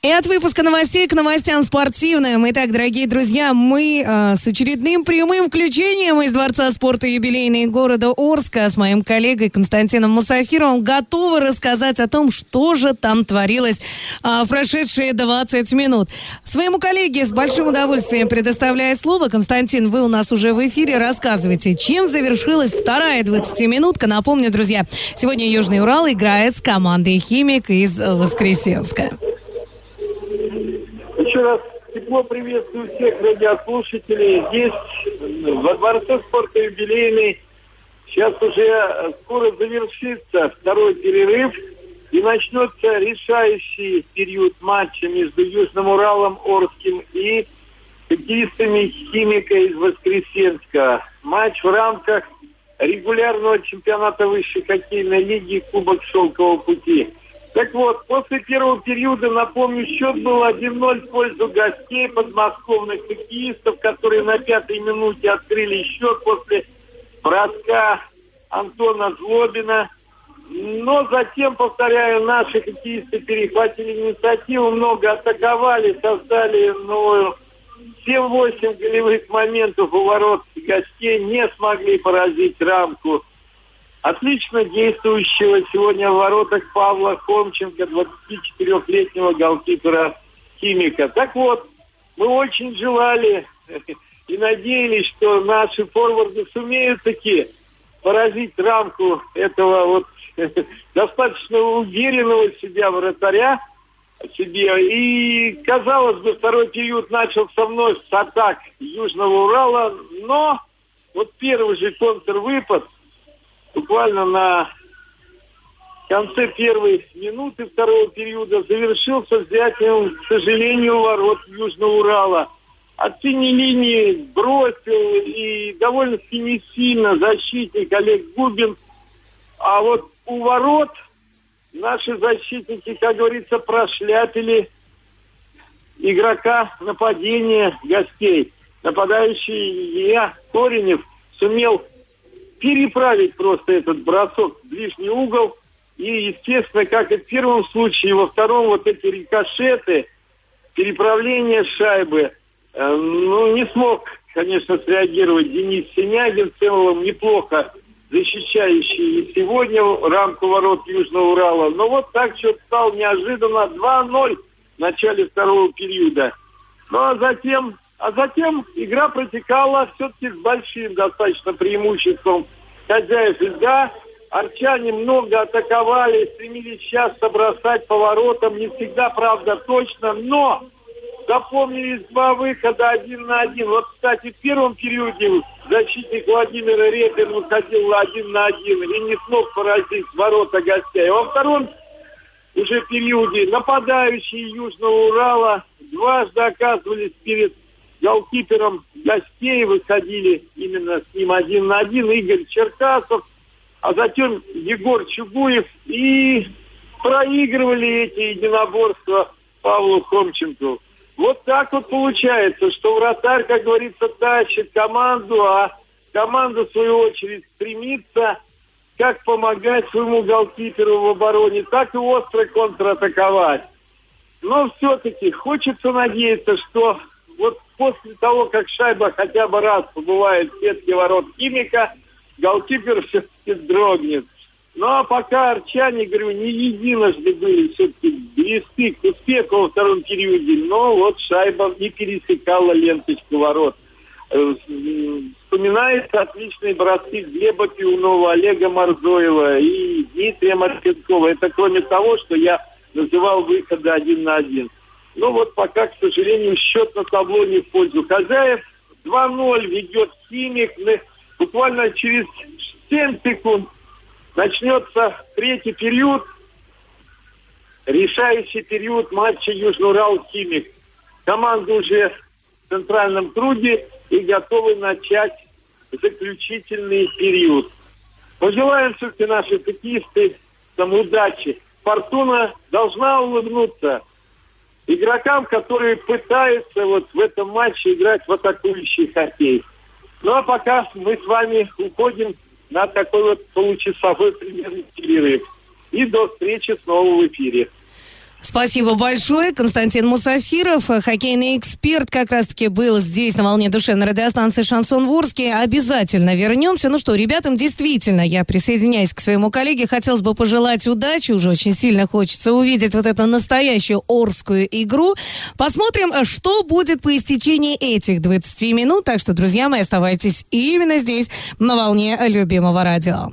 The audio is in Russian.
И от выпуска новостей к новостям спортивным. Итак, дорогие друзья, мы э, с очередным прямым включением из Дворца спорта юбилейный города Орска с моим коллегой Константином Мусафировым готовы рассказать о том, что же там творилось э, в прошедшие 20 минут. Своему коллеге с большим удовольствием предоставляя слово. Константин, вы у нас уже в эфире. Рассказывайте, чем завершилась вторая 20-минутка. Напомню, друзья, сегодня Южный Урал играет с командой «Химик» из Воскресенска еще раз тепло приветствую всех радиослушателей. Здесь, во Дворце спорта юбилейный, сейчас уже скоро завершится второй перерыв и начнется решающий период матча между Южным Уралом, Орским и хоккеистами Химика из Воскресенска. Матч в рамках регулярного чемпионата высшей хоккейной лиги Кубок Шелкового пути. Так вот, после первого периода, напомню, счет был 1-0 в пользу гостей подмосковных хоккеистов, которые на пятой минуте открыли счет после броска Антона Злобина. Но затем, повторяю, наши хоккеисты перехватили инициативу, много атаковали, создали новую 7-8 голевых моментов у ворот гостей, не смогли поразить рамку отлично действующего сегодня в воротах Павла Хомченко, 24-летнего голкипера химика. Так вот, мы очень желали и надеялись, что наши форварды сумеют таки поразить рамку этого вот достаточно уверенного себя вратаря себе. И, казалось бы, второй период начался вновь с атак Южного Урала, но вот первый же контрвыпад – буквально на конце первой минуты второго периода завершился взятием, к сожалению, ворот Южного Урала. От синей линии бросил и довольно-таки не сильно защитник Олег Губин. А вот у ворот наши защитники, как говорится, прошляпили игрока нападения гостей. Нападающий я, Коренев, сумел переправить просто этот бросок в ближний угол. И, естественно, как и в первом случае, во втором вот эти рикошеты, переправление шайбы, э, ну, не смог, конечно, среагировать Денис Синягин, в целом неплохо защищающий и сегодня рамку ворот Южного Урала. Но вот так счет стал неожиданно 2-0 в начале второго периода. Ну а затем а затем игра протекала все-таки с большим достаточно преимуществом хозяев льда. Арчане много атаковали, стремились часто бросать поворотом, не всегда, правда, точно, но запомнились два выхода один на один. Вот, кстати, в первом периоде защитник Владимира Репин выходил один на один и не смог поразить ворота гостей. Во втором уже периоде нападающие Южного Урала дважды оказывались перед голкипером гостей выходили именно с ним один на один Игорь Черкасов, а затем Егор Чугуев и проигрывали эти единоборства Павлу Хомченко. Вот так вот получается, что вратарь, как говорится, тащит команду, а команда, в свою очередь, стремится как помогать своему голкиперу в обороне, так и остро контратаковать. Но все-таки хочется надеяться, что вот после того, как шайба хотя бы раз побывает в сетке ворот химика, голкипер все-таки дрогнет. Ну а пока арчане, говорю, не единожды были все-таки близки к успеху во втором периоде, но вот шайба не пересекала ленточку ворот. Э, вспоминается отличные броски Глеба Пиунова, Олега Марзоева и Дмитрия Марченкова. Это кроме того, что я называл выходы один на один. Но вот пока, к сожалению, счет на табло не в пользу хозяев. 2-0 ведет Химик. Буквально через 7 секунд начнется третий период, решающий период матча Южный Урал-Химик. Команда уже в центральном круге и готовы начать заключительный период. Пожелаем все-таки наши хоккеисты там удачи. Фортуна должна улыбнуться игрокам, которые пытаются вот в этом матче играть в атакующий хоккей. Ну а пока мы с вами уходим на такой вот получасовой примерный перерыв. И до встречи снова в эфире. Спасибо большое. Константин Мусафиров, хоккейный эксперт, как раз-таки был здесь на волне душевной радиостанции «Шансон Ворске». Обязательно вернемся. Ну что, ребятам, действительно, я присоединяюсь к своему коллеге. Хотелось бы пожелать удачи. Уже очень сильно хочется увидеть вот эту настоящую орскую игру. Посмотрим, что будет по истечении этих 20 минут. Так что, друзья мои, оставайтесь именно здесь, на волне любимого радио.